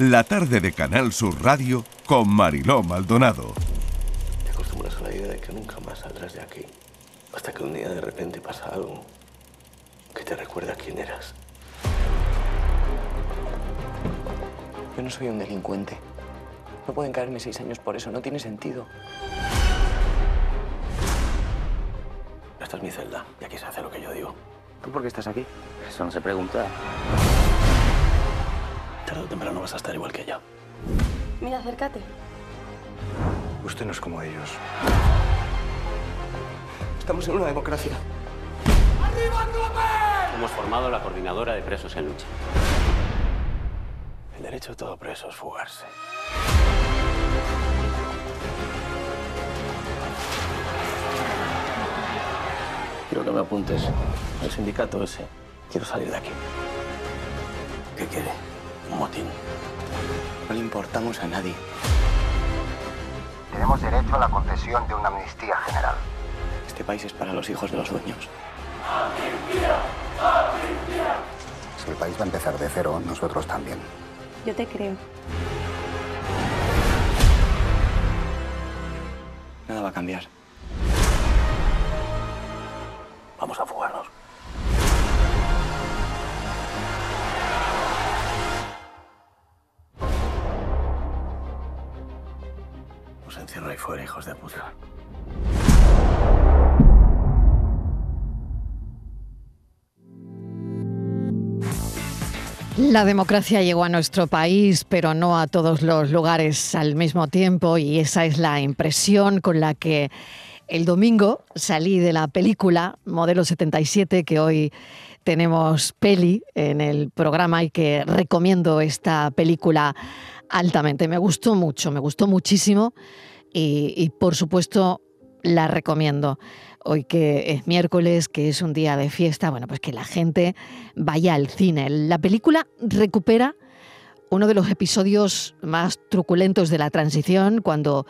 la tarde de Canal Sur Radio con Mariló Maldonado. Te acostumbras a la idea de que nunca más saldrás de aquí. Hasta que un día de repente pasa algo que te recuerda quién eras. Yo no soy un delincuente. No pueden caerme seis años por eso, no tiene sentido. Esta es mi celda y aquí se hace lo que yo digo. ¿Tú por qué estás aquí? Eso no se pregunta. Tarde o temprano vas a estar igual que yo. Mira, acércate. Usted no es como ellos. Estamos en una democracia. Hemos formado la coordinadora de presos en lucha. El derecho de todo preso es fugarse. Quiero que me apuntes al sindicato ese. Quiero salir de aquí. ¿Qué quiere? Un motín. No le importamos a nadie. Tenemos derecho a la concesión de una amnistía general. Este país es para los hijos de los dueños. Si el país va a empezar de cero, nosotros también. Yo te creo. Nada va a cambiar. Vamos a fugarnos. Fuera, hijos de puta. La democracia llegó a nuestro país, pero no a todos los lugares al mismo tiempo, y esa es la impresión con la que el domingo salí de la película Modelo 77, que hoy tenemos peli en el programa y que recomiendo esta película altamente. Me gustó mucho, me gustó muchísimo y, por supuesto la recomiendo hoy que es miércoles, que es un día de fiesta, bueno, pues que la gente vaya al cine. La película recupera uno de los episodios más truculentos de la transición, cuando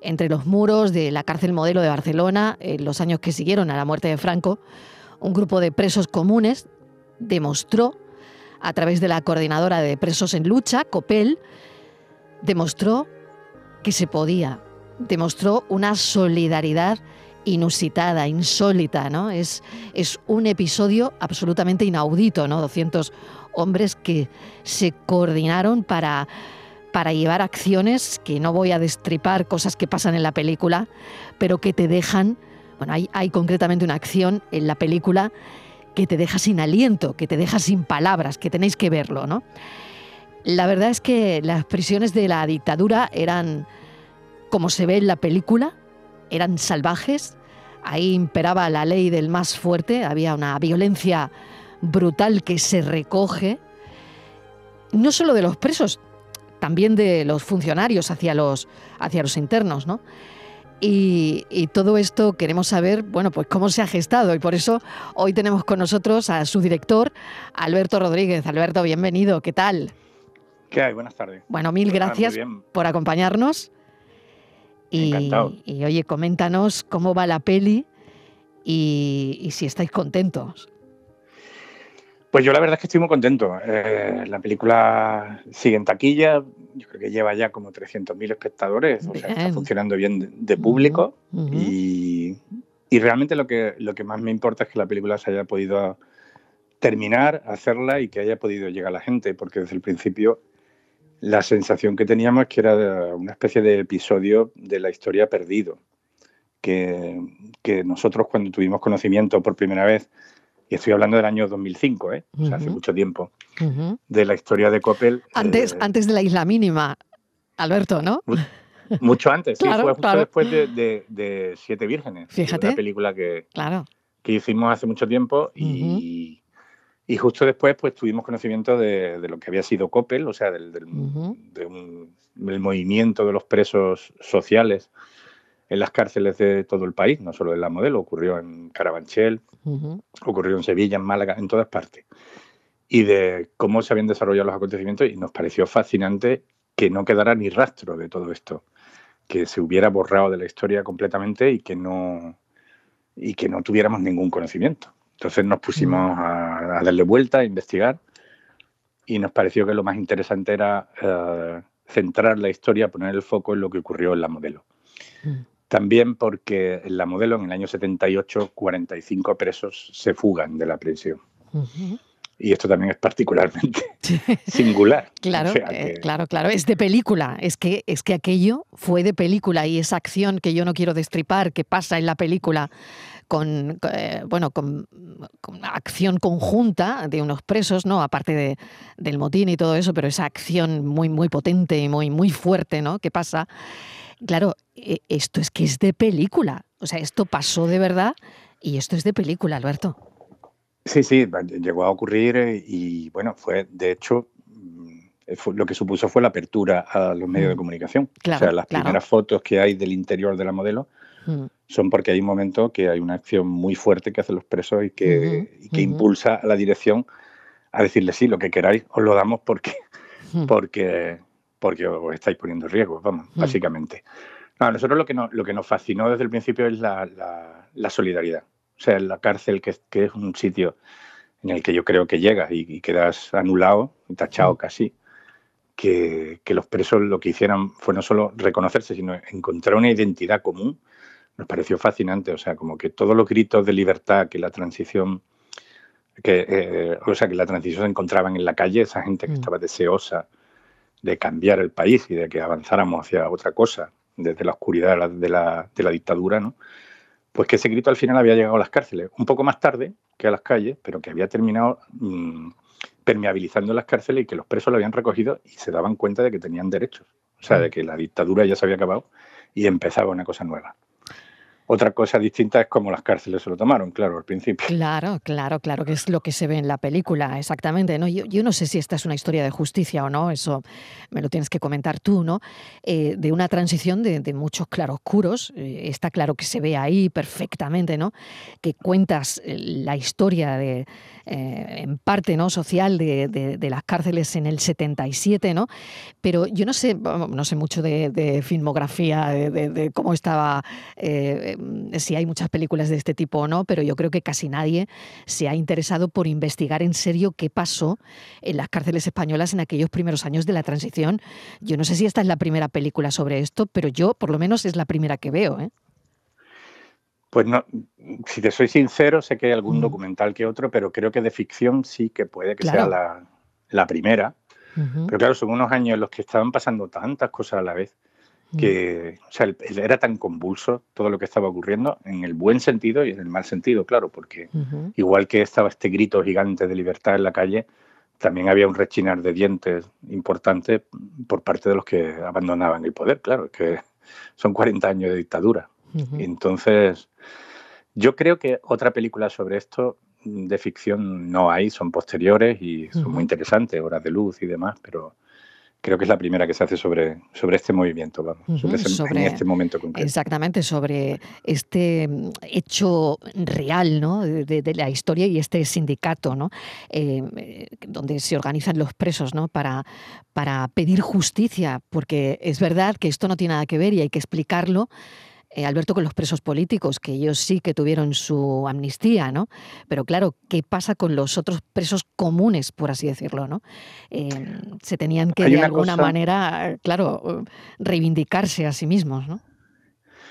entre los muros de la cárcel modelo de Barcelona, en los años que siguieron a la muerte de Franco, un grupo de presos comunes demostró, a través de la coordinadora de presos en lucha, COPEL, demostró que se podía, demostró una solidaridad inusitada, insólita, ¿no? Es, es un episodio absolutamente inaudito, ¿no? 200 hombres que se coordinaron para, para llevar acciones que no voy a destripar, cosas que pasan en la película, pero que te dejan, bueno, hay, hay concretamente una acción en la película que te deja sin aliento, que te deja sin palabras, que tenéis que verlo, ¿no? La verdad es que las prisiones de la dictadura eran, como se ve en la película, eran salvajes, ahí imperaba la ley del más fuerte, había una violencia brutal que se recoge, no solo de los presos, también de los funcionarios hacia los, hacia los internos, ¿no? Y, y, todo esto queremos saber, bueno, pues cómo se ha gestado. Y por eso hoy tenemos con nosotros a su director, Alberto Rodríguez. Alberto, bienvenido. ¿Qué tal? ¿Qué hay? Buenas tardes. Bueno, mil gracias por acompañarnos. Y, Encantado. y oye, coméntanos cómo va la peli y, y si estáis contentos. Pues yo la verdad es que estoy muy contento. Eh, la película sigue en taquilla, yo creo que lleva ya como 300.000 espectadores, o sea, está funcionando bien de, de público y, y realmente lo que, lo que más me importa es que la película se haya podido terminar, hacerla y que haya podido llegar a la gente, porque desde el principio la sensación que teníamos es que era una especie de episodio de la historia perdido, que, que nosotros cuando tuvimos conocimiento por primera vez, y estoy hablando del año 2005, ¿eh? o sea, hace mucho tiempo, de la historia de Coppel. Antes, eh, antes de la isla mínima, Alberto, ¿no? Mucho antes, sí, Claro, fue justo claro. después de, de- de Siete Vírgenes. Fíjate. Una película que, Claro. que hicimos hace mucho tiempo y, y justo después pues tuvimos conocimiento de, de lo que había sido Coppel, o sea, del, del- Ujú. de un- del movimiento de los presos sociales en las cárceles de todo el país, no solo en la modelo, ocurrió en Carabanchel, ocurrió en Sevilla, en Málaga, en todas partes. Y de cómo se habían desarrollado los acontecimientos y nos pareció fascinante que no quedara ni rastro de todo esto, que se hubiera borrado de la historia completamente y que no, y que no tuviéramos ningún conocimiento. Entonces nos pusimos a, a darle vuelta, a investigar y nos pareció que lo más interesante era eh, centrar la historia, poner el foco en lo que ocurrió en la modelo. Mm. También porque en la modelo, en el año 78, 45 presos se fugan de la prisión. Y esto también es particularmente singular. Claro, eh, claro, claro. Es de película. Es que, es que aquello fue de película y esa acción que yo no quiero destripar, que pasa en la película con, eh, bueno, con, acción conjunta de unos presos, ¿no? Aparte de, del motín y todo eso, pero esa acción muy, muy potente y muy, muy fuerte, ¿no? Que pasa. Claro, e, esto es que es de película. O sea, esto pasó de verdad y esto es de película, Alberto. Sí, sí, llegó a ocurrir eh, y bueno, fue de hecho mm, lo que supuso fue la apertura a los medios de mm. comunicación. o sea, las primeras fotos que hay del interior de la modelo mm. Son porque hay un momento que hay una acción muy fuerte que hacen los presos y que, impulsa a la dirección a decirle sí, lo que queráis, os lo damos porque, porque, porque os estáis poniendo en riesgo, vamos, básicamente. a nosotros lo que, lo que nos fascinó desde el principio es la solidaridad. O sea, la cárcel, que, es un sitio en el que yo creo que llegas y, quedas anulado, tachado casi, que, los presos lo que hicieran fue no solo reconocerse, sino encontrar una identidad común, nos pareció fascinante. O sea, como que todos los gritos de libertad que la transición, que, eh, o sea, que la transición se encontraban en la calle, esa gente que mm. estaba deseosa de cambiar el país y de que avanzáramos hacia otra cosa, desde la oscuridad de la, de la dictadura, ¿no? pues que ese grito al final había llegado a las cárceles, un poco más tarde que a las calles, pero que había terminado mm, permeabilizando las cárceles y que los presos lo habían recogido y se daban cuenta de que tenían derechos, o sea, de mm. que la dictadura ya se había acabado y empezaba una cosa nueva. Otra cosa distinta es cómo las cárceles se lo tomaron, claro, al principio. Claro, claro, claro, que es lo que se ve en la película, exactamente. ¿no? Yo, no sé si esta es una historia de justicia o no, eso me lo tienes que comentar tú, ¿no? Eh, de una transición de, muchos claroscuros, eh, está claro que se ve ahí perfectamente, ¿no? Que cuentas eh, la historia de, en parte, ¿no? Social de, las cárceles en el 77, ¿no? Pero yo no sé, no sé mucho de, filmografía, de, cómo estaba si hay muchas películas de este tipo o no, pero yo creo que casi nadie se ha interesado por investigar en serio qué pasó en las cárceles españolas en aquellos primeros años de la transición. Yo no sé si esta es la primera película sobre esto, pero yo por lo menos es la primera que veo. ¿eh? Pues no, si te soy sincero, sé que hay algún mm. documental que otro, pero creo que de ficción sí que puede que sea la, primera. Pero claro, son unos años en los que estaban pasando tantas cosas a la vez que o sea, era tan convulso todo lo que estaba ocurriendo en el buen sentido y en el mal sentido, claro, porque igual que estaba este grito gigante de libertad en la calle, también había un rechinar de dientes importante por parte de los que abandonaban el poder, claro, que son 40 años de dictadura. Entonces, yo creo que otra película sobre esto de ficción no hay, son posteriores y son muy interesantes, Horas de Luz y demás, pero creo que es la primera que se hace sobre, sobre este movimiento, vamos, sobre, en este momento concreto. Exactamente, sobre este mm, hecho real ¿no? de, la historia y este sindicato, ¿no? Eh, donde se organizan los presos ¿no? para, para pedir justicia, porque es verdad que esto no tiene nada que ver y hay que explicarlo eh, Alberto, con los presos políticos, que ellos sí que tuvieron su amnistía, ¿no? Pero claro, ¿qué pasa con los otros presos comunes, por así decirlo, ¿no? Em, se tenían que de alguna manera, claro, reivindicarse a sí mismos, ¿no?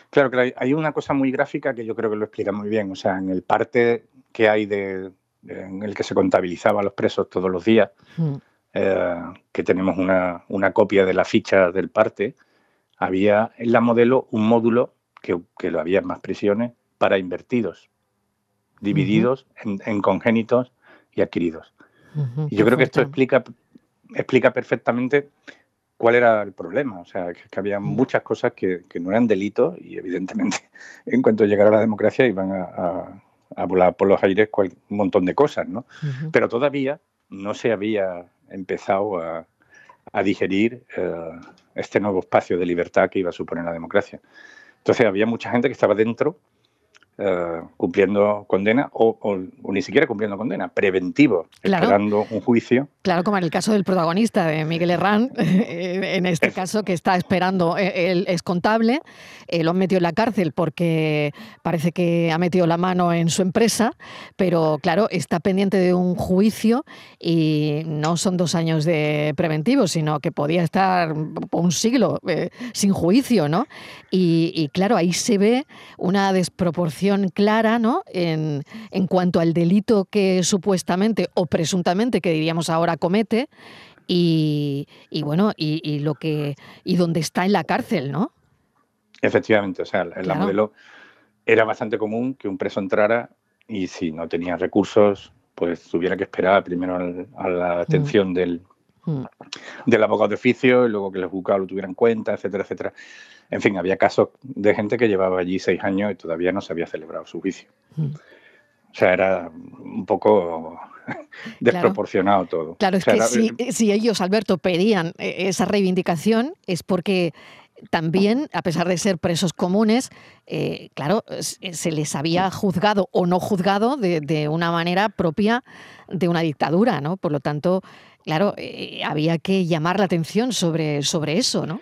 Claro, que hay una cosa muy gráfica que yo creo que lo explica muy bien. O sea, en el parte que hay de, en el que se contabilizaba a los presos todos los días, mm. eh, que tenemos una, una, copia de la ficha del parte, había en la modelo un módulo que, lo había más prisiones para invertidos, divididos en, congénitos y adquiridos. y yo creo que esto explica, explica perfectamente cuál era el problema. O sea, que, había mm. muchas cosas que, no eran delitos y evidentemente en cuanto llegara la democracia iban a, volar por los aires un montón de cosas, ¿no? Pero todavía no se había empezado a, digerir eh, este nuevo espacio de libertad que iba a suponer la democracia. Entonces había mucha gente que estaba dentro eh, cumpliendo condena o, o- o ni siquiera cumpliendo condena, preventivo, Claro. esperando un juicio. Claro, como en el caso del protagonista de Miguel Herrán, en este caso que está esperando, eh, él es contable, eh, lo han metido en la cárcel porque parece que ha metido la mano en su empresa, pero claro, está pendiente de un juicio y no son dos años de preventivo, sino que podía estar un siglo eh, sin juicio, ¿no? Y, y claro, ahí se ve una desproporción clara, ¿no? En, en cuanto al delito que supuestamente o presuntamente, que diríamos ahora, comete y, y bueno, y, y lo que y dónde está en la cárcel, ¿no? Efectivamente, o sea, en la modelo era bastante común que un preso entrara y si no tenía recursos, pues tuviera que esperar primero al- a la atención Mm. del abogado de oficio y luego que el juzgado lo tuviera en cuenta, etcétera, etcétera. En fin, había casos de gente que llevaba allí seis años y todavía no se había celebrado su juicio. Mm. O sea, era un poco desproporcionado todo. Claro, O es sea, que era- si, si ellos, Alberto, pedían eh, esa reivindicación es porque también, a pesar de ser presos comunes, eh, claro, s- se les había juzgado o no juzgado de, de una manera propia de una dictadura, ¿no? Por lo tanto, claro, eh, había que llamar la atención sobre, sobre eso, ¿no?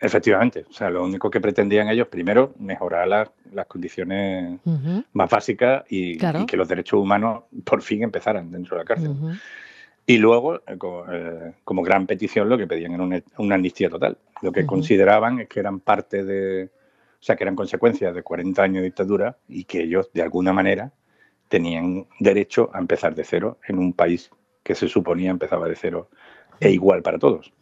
Efectivamente. O sea, lo único que pretendían ellos, primero, mejorar las- las condiciones más básicas y, Claro. y que los derechos humanos por fin empezaran dentro de la cárcel. Y luego, eh, eh, como, gran petición, lo que pedían era una, una amnistía total. Lo que consideraban es que eran parte de, o sea, que eran consecuencias de 40 años de dictadura y que ellos, de alguna manera, tenían derecho a empezar de cero en un país que se suponía empezaba de cero e igual para todos.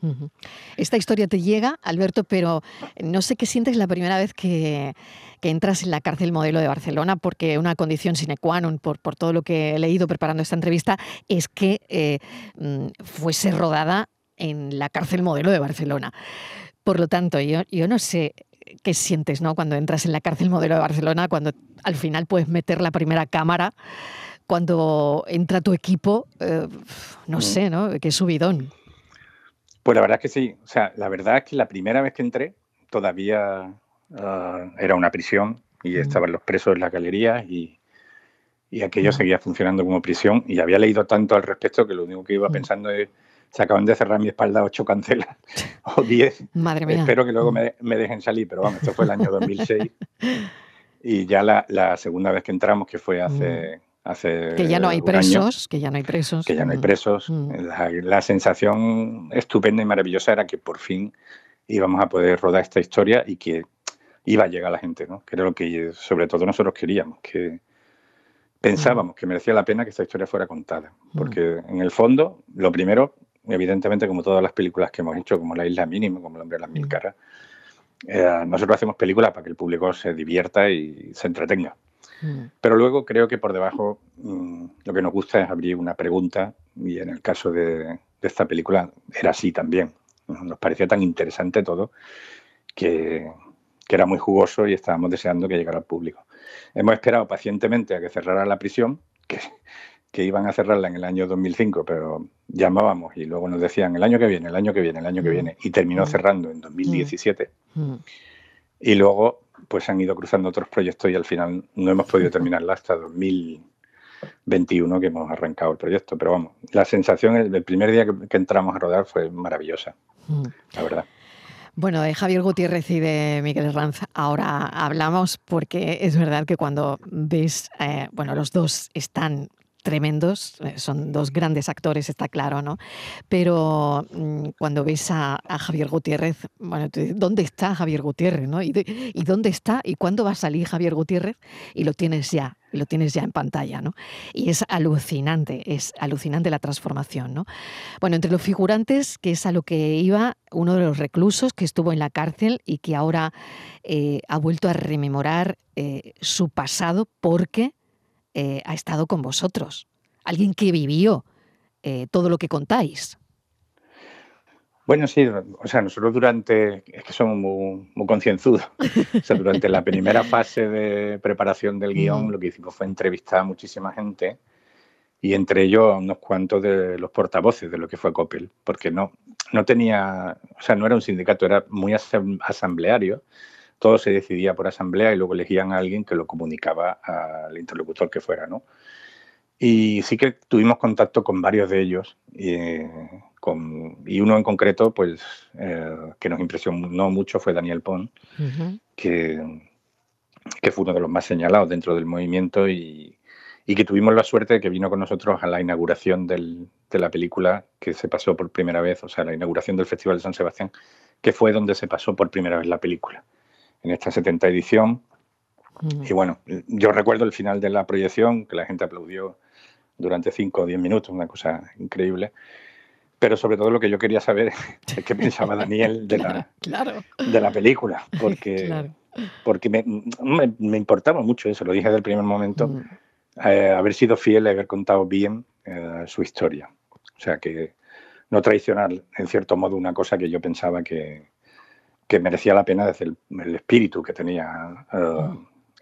Esta historia te llega, Alberto, pero no sé qué sientes la primera vez que, que entras en la cárcel modelo de Barcelona, porque una condición sine qua non, por, por todo lo que he leído preparando esta entrevista, es que eh, mm, fuese rodada en la cárcel modelo de Barcelona. Por lo tanto, yo, yo no sé qué sientes ¿no? cuando entras en la cárcel modelo de Barcelona, cuando al final puedes meter la primera cámara, cuando entra tu equipo, eh, no Mm. sé, ¿no? Qué subidón. Pues la verdad es que sí. O sea, la verdad es que la primera vez que entré todavía ah, era una prisión y Mm. estaban los presos en la galería y, y aquello Mm. seguía funcionando como prisión. Y había leído tanto al respecto que lo único que iba pensando es, se acaban de cerrar mi espalda ocho cancelas o diez. Madre mía. Espero que luego me, me dejen salir, pero vamos, esto fue el año 2006. Y ya la, la segunda vez que entramos, que fue hace... hace Mm. Que ya no hay año, presos, que ya no hay presos. que ya no hay Mm. presos. Mm. La, la sensación estupenda y maravillosa era que por fin íbamos a poder rodar esta historia y que iba a llegar a la gente, ¿no? Que era lo que sobre todo nosotros queríamos, que pensábamos que merecía la pena que esta historia fuera contada. Porque en el fondo, lo primero, evidentemente, como todas las películas que hemos hecho, como La Isla Mínima, como El Hombre de las Mil Mm. Caras, eh, nosotros hacemos películas para que el público se divierta y se entretenga. Mm. Pero luego creo que por debajo mm, lo que nos gusta es abrir una pregunta y en el caso de, de esta película era así también. Nos parecía tan interesante todo que, que era muy jugoso y estábamos deseando que llegara al público. Hemos esperado pacientemente a que cerrara la prisión, que, que iban a cerrarla en el año 2005, pero llamábamos y luego nos decían el año que viene, el año que viene, el año que Mm. viene, y terminó cerrando en 2017. Mm. Y luego, pues han ido cruzando otros proyectos y al final no hemos podido terminarla hasta 2021 que hemos arrancado el proyecto. Pero vamos, la sensación el, primer día que, que entramos a rodar fue maravillosa, Mm. la verdad. Bueno, de Javier Gutiérrez y de Miguel Herranz ahora hablamos porque es verdad que cuando ves, eh, bueno, los dos están tremendos, eh, son dos grandes actores, está claro, ¿no? Pero mm, cuando ves a, Javier Gutiérrez, bueno, ¿dónde está Javier Gutiérrez? ¿Y, de- ¿Y dónde está? ¿Y cuándo va a salir Javier Gutiérrez? Y lo tienes ya, lo tienes ya en pantalla, ¿no? Y es alucinante, es alucinante la transformación, ¿no? Bueno, entre los figurantes, que es a lo que iba, uno de los reclusos que estuvo en la cárcel y que ahora eh, ha vuelto a rememorar eh, su pasado porque eh, ha estado con vosotros. Alguien que vivió eh, todo lo que contáis. Bueno, sí, o sea, nosotros durante, es que somos muy, muy concienzudos, o sea, durante la primera fase de preparación del guion, Mm. lo que hicimos fue entrevistar a muchísima gente y entre ellos a unos cuantos de los portavoces de lo que fue Coppel, porque no, no tenía, o sea, no era un sindicato, era muy asam- asambleario, todo se decidía por asamblea y luego elegían a alguien que lo comunicaba al interlocutor que fuera, ¿no? Y sí que tuvimos contacto con varios de ellos y, con, y uno en concreto, pues, eh, que nos impresionó mucho fue Daniel Pon, que, que fue uno de los más señalados dentro del movimiento y, y que tuvimos la suerte de que vino con nosotros a la inauguración del, de la película que se pasó por primera vez, o sea, la inauguración del Festival de San Sebastián, que fue donde se pasó por primera vez la película, en esta 70 edición. Mm. Y bueno, yo recuerdo el final de la proyección, que la gente aplaudió durante 5 o 10 minutos, una cosa increíble. Pero sobre todo lo que yo quería saber es qué pensaba Daniel de la, De la película, porque, porque me, me, importaba mucho eso, lo dije desde el primer momento. Mm. Eh, haber sido fiel y haber contado bien eh, su historia. O sea, que no traicionar, en cierto modo, una cosa que yo pensaba que, que merecía la pena desde el, espíritu que tenía eh,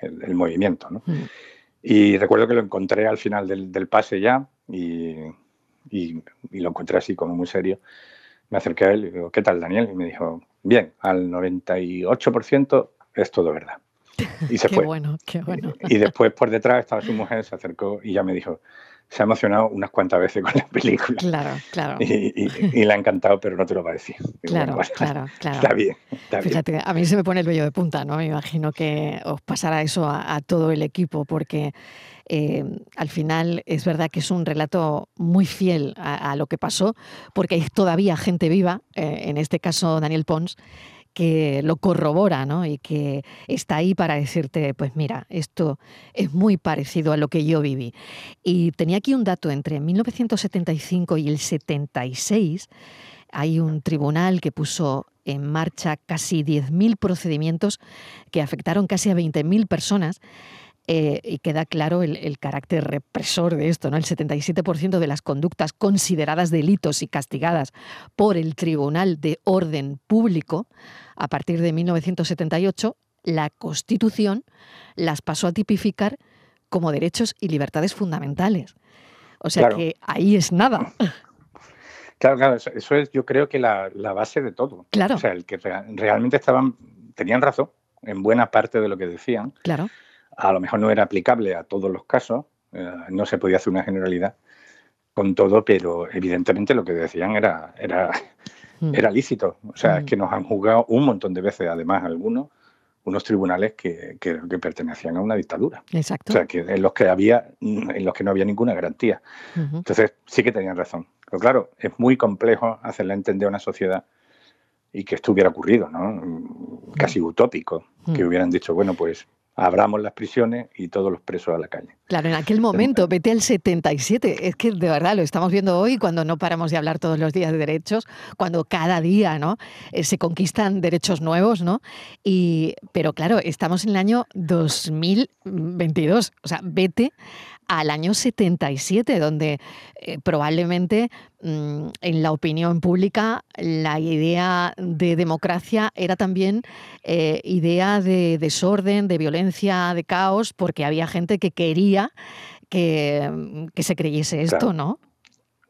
el, movimiento. ¿no? Mm. Y recuerdo que lo encontré al final del, del pase ya y, y, lo encontré así como muy serio. Me acerqué a él y digo, ¿qué tal, Daniel? Y me dijo, bien, al 98% es todo verdad. Y se qué fue. bueno, qué bueno. Y después por detrás estaba su mujer, se acercó y ya me dijo, se ha emocionado unas cuantas veces con la película. Claro, claro. Y, y, le ha encantado, pero no te lo va a decir. Claro, claro, claro. Está bien. Fíjate, a mí se me pone el vello de punta, ¿no? Me imagino que os pasará eso a, todo el equipo, porque eh, al final es verdad que es un relato muy fiel a, lo que pasó, porque hay todavía gente viva, eh, en este caso Daniel Pons, que lo corrobora, ¿no? Y que está ahí para decirte, pues mira, esto es muy parecido a lo que yo viví. Y tenía aquí un dato, entre 1975 y el 76 hay un tribunal que puso en marcha casi 10.000 procedimientos que afectaron casi a 20.000 personas eh, y queda claro el, carácter represor de esto. ¿no? El 77% de las conductas consideradas delitos y castigadas por el Tribunal de Orden Público a partir de 1978, la Constitución las pasó a tipificar como derechos y libertades fundamentales. O sea que ahí es nada. Claro, claro, eso, es yo creo que la, base de todo. Claro. O sea, el que realmente estaban, tenían razón en buena parte de lo que decían. Claro a lo mejor no era aplicable a todos los casos, eh, no se podía hacer una generalidad con todo, pero evidentemente lo que decían era, era, mm. era lícito. O sea, es mm. que nos han juzgado un montón de veces, además algunos, unos tribunales que, que, pertenecían a una dictadura. Exacto. O sea, que en los que había, en los que no había ninguna garantía. Entonces, sí que tenían razón. Pero claro, es muy complejo hacerle entender a una sociedad y que esto hubiera ocurrido, ¿no? Casi mm. utópico, que hubieran dicho, bueno, pues abramos las prisiones y todos los presos a la calle. Claro, en aquel momento, vete al 77, es que de verdad lo estamos viendo hoy cuando no paramos de hablar todos los días de derechos, cuando cada día ¿no? Eh, se conquistan derechos nuevos, ¿no? Y, pero claro, estamos en el año 2022, o sea, vete al año 77, donde eh, probablemente mm, en la opinión pública la idea de democracia era también eh, idea de desorden, de violencia, de caos, porque había gente que quería que, mm, se creyese esto, ¿no?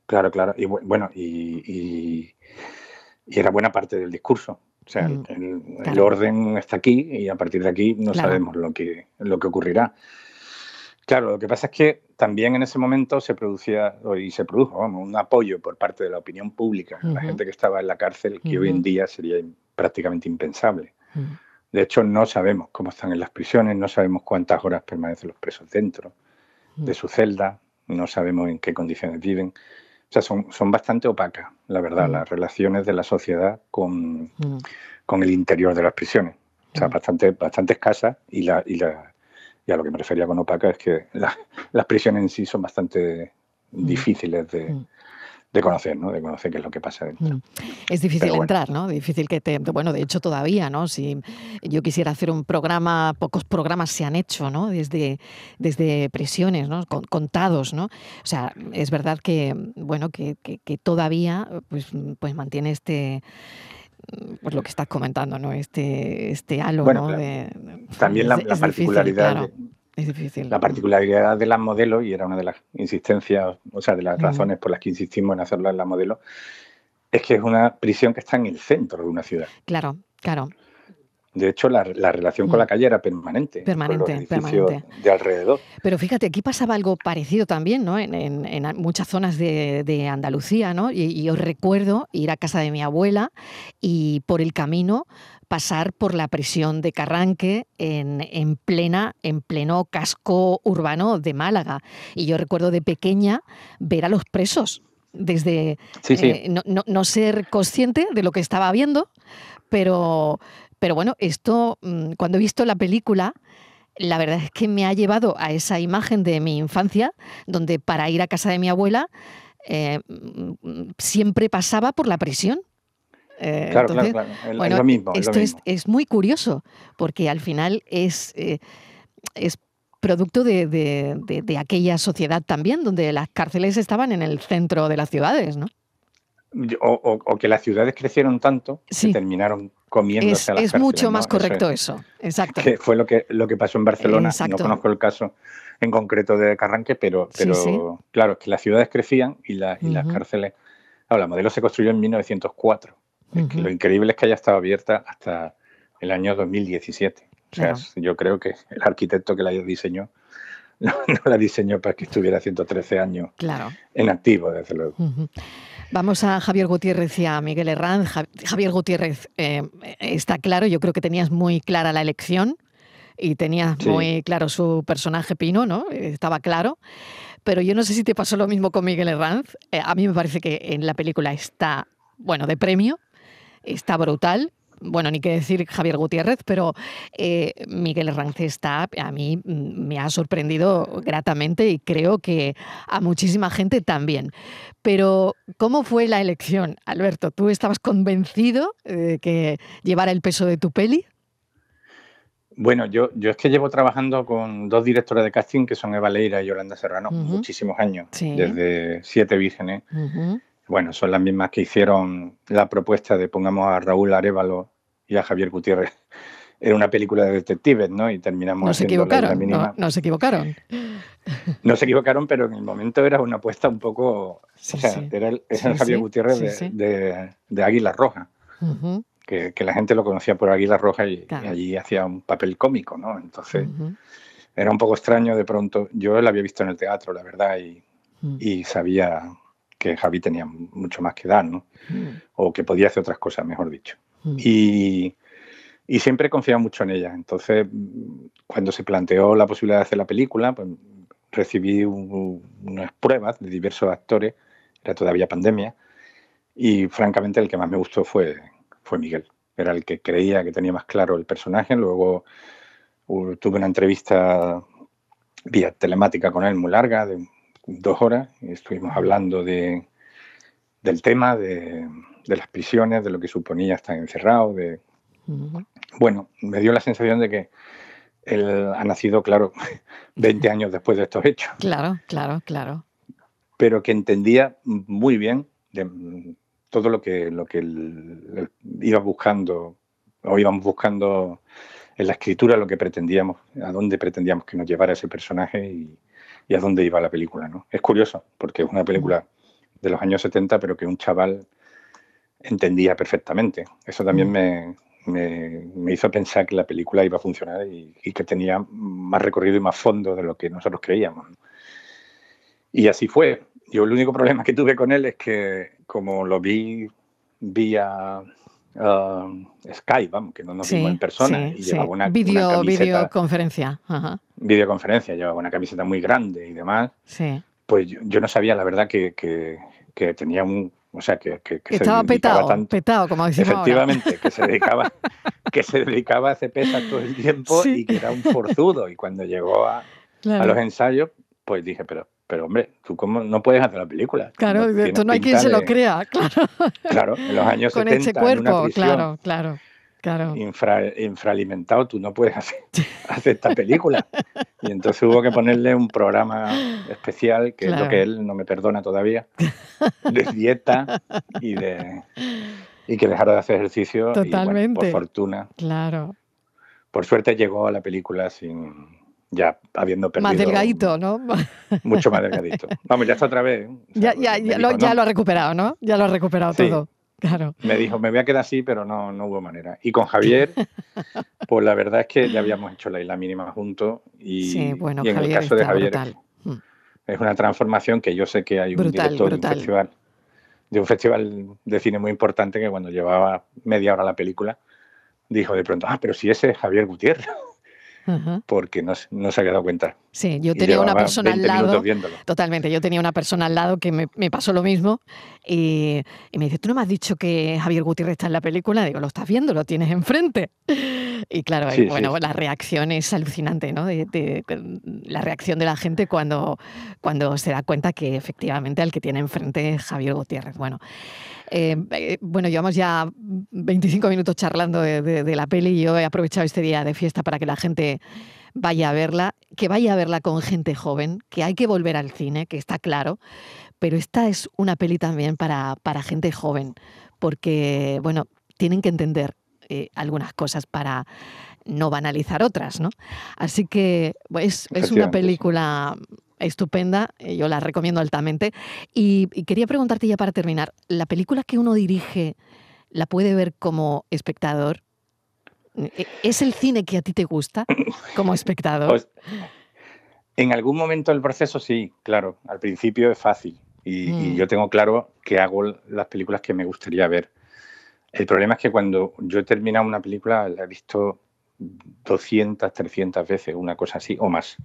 Claro, claro. Y bueno, y, era buena parte del discurso. O sea, el, mm, orden está aquí y a partir de aquí no sabemos lo que, lo que ocurrirá. Claro, lo que pasa es que también en ese momento se producía y se produjo un apoyo por parte de la opinión pública, la gente que estaba en la cárcel, que hoy en día sería prácticamente impensable. De hecho, no sabemos cómo están en las prisiones, no sabemos cuántas horas permanecen los presos dentro de su celda, no sabemos en qué condiciones viven. O sea, son, son bastante opacas, la verdad, las relaciones de la sociedad con, con, el interior de las prisiones. O sea, bastante, bastante escasas y la, y la y a lo que me refería con opaca es que las prisiones en sí son bastante mm. difíciles de, mm. de conocer, ¿no? De conocer qué es lo que pasa dentro. Mm. Es difícil entrar, ¿no? Difícil que te... Bueno, de hecho todavía, ¿no? Si yo quisiera hacer un programa, pocos programas se han hecho, ¿no? Desde, desde prisiones, ¿no? Contados, ¿no? O sea, es verdad que, bueno, que, que todavía pues, pues mantiene este pues lo que estás comentando, ¿no? Este, este halo, ¿no? también la, particularidad. La particularidad de las modelos, y era una de las insistencias, o sea, de las razones por las que insistimos en hacerla en la modelo, es que es una prisión que está en el centro de una ciudad. Claro, claro. De hecho, la, la relación con Mm. la calle era permanente. Permanente, permanente. de alrededor. Pero fíjate, aquí pasaba algo parecido también, ¿no? En, en- en a- muchas zonas de, de Andalucía, ¿no? Y, y yo recuerdo ir a casa de mi abuela y por el camino pasar por la prisión de Carranque en, en plena, en pleno casco urbano de Málaga. Y yo recuerdo de pequeña ver a los presos desde Sí, sí. eh, no, no- no ser consciente de lo que estaba viendo, pero, pero bueno, esto, mm, cuando he visto la película, la verdad es que me ha llevado a esa imagen de mi infancia, donde para ir a casa de mi abuela eh, mm, siempre pasaba por la prisión. Eh, Claro, entonces, claro, claro. Es bueno, lo mismo. lo esto es, muy curioso, porque al final es, eh, es producto de, de- de- de aquella sociedad también, donde las cárceles estaban en el centro de las ciudades, ¿no? O, o- o que las ciudades crecieron tanto Sí. que terminaron comiéndose Es, a las es mucho cárceles, más ¿no? Eso correcto es- eso, exacto. que fue lo que, lo que pasó en Barcelona. Exacto. No conozco el caso en concreto de Carranque, pero, Sí, pero sí. claro, es que las ciudades crecían y, la- y las Ujú. cárceles. Ahora, la modelo se construyó en 1904. Es que lo increíble es que haya estado abierta hasta el año 2017. O sea, Claro. yo creo que el arquitecto que la diseñó no, no la diseñó para que estuviera 113 años Claro. en activo, desde luego. Ujú. Vamos a Javier Gutiérrez y a Miguel Herranz. Ja- Javier Gutiérrez, eh, está claro, yo creo que tenías muy clara la elección y tenías Sí. muy claro su personaje Pino, ¿no? Estaba claro. Pero yo no sé si te pasó lo mismo con Miguel Herranz. Eh, a mí me parece que en la película está, bueno, de premio, está brutal. Bueno, ni qué decir Javier Gutiérrez, pero eh, Miguel Herranz está, a mí me ha sorprendido gratamente y creo que a muchísima gente también. Pero, ¿cómo fue la elección, Alberto? ¿Tú estabas convencido de que llevara el peso de tu peli? Bueno, yo, yo es que llevo trabajando con dos directoras de casting que son Eva Leira y Yolanda Serrano muchísimos años, Sí. desde Siete Vírgenes. Bueno, son las mismas que hicieron la propuesta de pongamos a Raúl Arevalo y a Javier Gutiérrez. Era una película de detectives, ¿no? Y terminamos No se equivocaron, no, no se equivocaron. No se equivocaron, pero en el momento era una apuesta un poco. Sí, o sea, sí. era el, era Sí, el Javier Gutiérrez de, sí. de- de Águila Roja, que, que la gente lo conocía por Águila Roja y, Claro. y allí hacía un papel cómico, ¿no? Entonces era un poco extraño de pronto. Yo la había visto en el teatro, la verdad, y, y sabía que Javi tenía mucho más que dar, ¿no? ujú, O que podía hacer otras cosas, mejor dicho. ujú. Y, y siempre he confiado mucho en ella. Entonces, mm, cuando se planteó la posibilidad de hacer la película, pues recibí un- unas pruebas de diversos actores, era todavía pandemia, y francamente el que más me gustó fue, fue Miguel. Era el que creía que tenía más claro el personaje. Luego tuve una entrevista vía telemática con él muy larga, de dos horas, y estuvimos hablando de, del tema, de, de las prisiones, de lo que suponía estar encerrado, de, bueno, me dio la sensación de que él ha nacido, claro, 20 años después de estos hechos, Claro, claro, claro. pero que entendía muy bien de, todo lo que, lo que él- él iba buscando, o íbamos buscando en la escritura, lo que pretendíamos, a dónde pretendíamos que nos llevara ese personaje y, y a dónde iba la película. ¿no? Es curioso, porque es una película de los años 70, pero que un chaval entendía perfectamente. Eso también Mm. me, me- me hizo pensar que la película iba a funcionar y, y que tenía más recorrido y más fondo de lo que nosotros creíamos. ¿no? Y así fue. Yo el único problema que tuve con él es que como lo vi vía ah, Skype, vamos, que no nos vimos en persona, y llevaba una, una Video, camiseta, videoconferencia. Ajá. videoconferencia, llevaba una camiseta muy grande y demás, Sí. pues yo, yo no sabía la verdad que, que- que tenía un, o sea, que, que- que Estaba petado, tanto. petado, como decimos ahora. Efectivamente, que se dedicaba, que se dedicaba a hacer pesas todo el tiempo Sí. y que era un forzudo. Y cuando llegó a, Claro. a los ensayos, pues dije, pero, pero hombre, tú cómo no puedes hacer la película. Claro, No esto no hay quien se lo crea, claro. Claro, en los años Con 70, ese en una cuerpo, prisión claro, claro, claro. infra- infralimentado, tú no puedes hacer, hacer esta película. Y entonces hubo que ponerle un programa especial, que es lo que él no me perdona todavía, de dieta y de y que dejara de hacer ejercicio. Y, bueno, Totalmente. por fortuna, Claro. por suerte llegó a la película sin ya habiendo perdido Más delgadito, ¿no? mucho más delgadito. Vamos, ya está otra vez. ¿eh? O sea, Ya, ya, ya, lo, dijo, ya "No". lo ha recuperado, ¿no? Ya lo ha recuperado Sí. todo. Claro. Me dijo, me voy a quedar así, pero no, no hubo manera. Y con Javier, pues la verdad es que ya habíamos hecho la isla mínima juntos. Y, sí, bueno, y en Javier el caso de Javier brutal. Mm. es una transformación que yo sé que hay un Brutal, director brutal. de un festival de un festival de cine muy importante que cuando llevaba media hora la película dijo de pronto, ah, pero si ese es Javier Gutiérrez, Ajá. porque no, se- no se ha quedado cuenta. Sí, yo tenía una persona al 20 minutos lado. Totalmente, yo tenía una persona al lado que me, me pasó lo mismo y, y me dice, ¿tú no me has dicho que Javier Gutiérrez está en la película? Digo, lo estás viendo, lo tienes enfrente. Y claro, Sí, y bueno, sí. la reacción es alucinante, ¿no? De, de- la reacción de la gente cuando, cuando se da cuenta que efectivamente al que tiene enfrente es Javier Gutiérrez. Bueno, eh, eh, bueno, llevamos ya 25 minutos charlando de, de- de la peli y yo he aprovechado este día de fiesta para que la gente vaya a verla, que vaya a verla con gente joven, que hay que volver al cine, que está claro, pero esta es una peli también para, para gente joven, porque, bueno, tienen que entender eh, algunas cosas para no banalizar otras, ¿no? Así que pues, es una película estupenda, eh, yo la recomiendo altamente. Y, y quería preguntarte ya para terminar, ¿la película que uno dirige la puede ver como espectador? ¿E- ¿Es el cine que a ti te gusta como espectador? Pues, en algún momento del proceso sí, claro. Al principio es fácil y, y Mm. yo tengo claro que hago las películas que me gustaría ver. El problema es que cuando yo he terminado una película la he visto 200, 300 veces, una cosa así o más.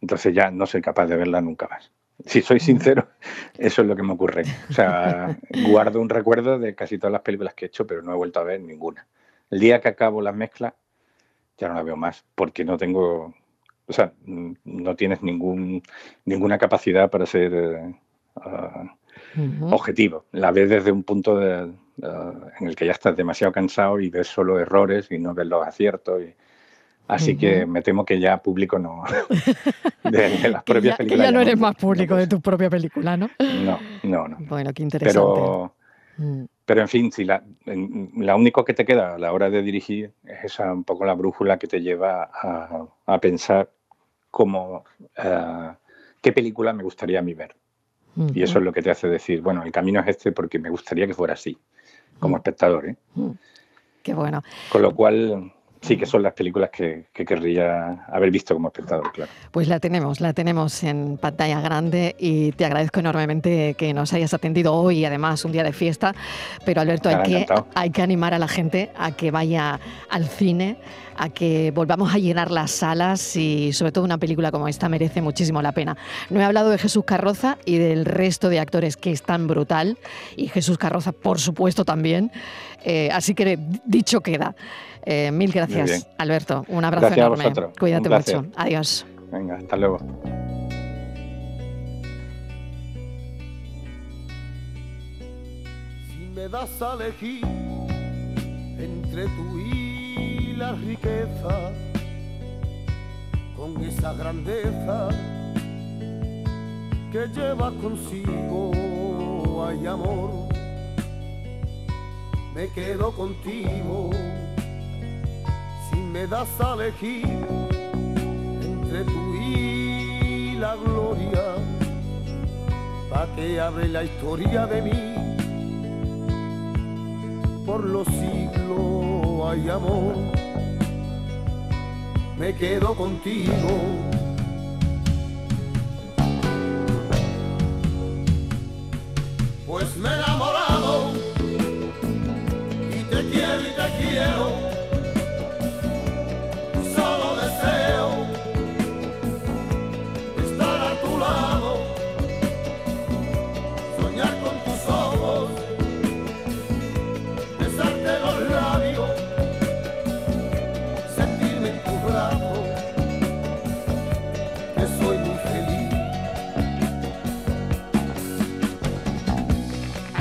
Entonces ya no soy capaz de verla nunca más. Si soy sincero, eso es lo que me ocurre. O sea, guardo un recuerdo de casi todas las películas que he hecho, pero no he vuelto a ver ninguna. El día que acabo las mezclas, ya no la veo más, porque no tengo, o sea, no tienes ningún, ninguna capacidad para ser Ujú. objetivo. La ves desde un punto de, ah, en el que ya estás demasiado cansado y ves solo errores y no ves los aciertos. y- así que me temo que ya público no. de, de las propias ya, películas. ya no eres más público puedo de tu propia película, ¿no? No, no, no. Bueno, qué interesante. Pero, Mm. pero en fin, si la, en- la único que te queda a la hora de dirigir es esa un poco la brújula que te lleva a, a pensar cómo, eh, qué película me gustaría a mí ver. Y eso es lo que te hace decir, bueno, el camino es este porque me gustaría que fuera así, como Mm. espectador. ¿eh? Qué bueno. Con lo cual, sí que son las películas que, que querría haber visto como espectador, claro. Pues la tenemos, la tenemos en pantalla grande y te agradezco enormemente que nos hayas atendido hoy, además un día de fiesta. Pero Alberto, hay que, hay que animar a la gente a que vaya al cine, a que volvamos a llenar las salas y sobre todo una película como esta merece muchísimo la pena. No he hablado de Jesús Carroza y del resto de actores que es tan brutal y Jesús Carroza, por supuesto, también. Eh, así que dicho queda. Eh, mil gracias, Alberto. Un abrazo Gracias a enorme. vosotros. Cuídate mucho. Adiós. Venga, hasta luego. Si me das a elegir entre tú y la riqueza, con esa grandeza que lleva consigo, hay amor, me quedo contigo. Si me das a elegir entre tú y la gloria, pa' que hable la historia de mí por los siglos hay amor. Me quedo contigo. Pues me he enamorado y te quiero y te quiero.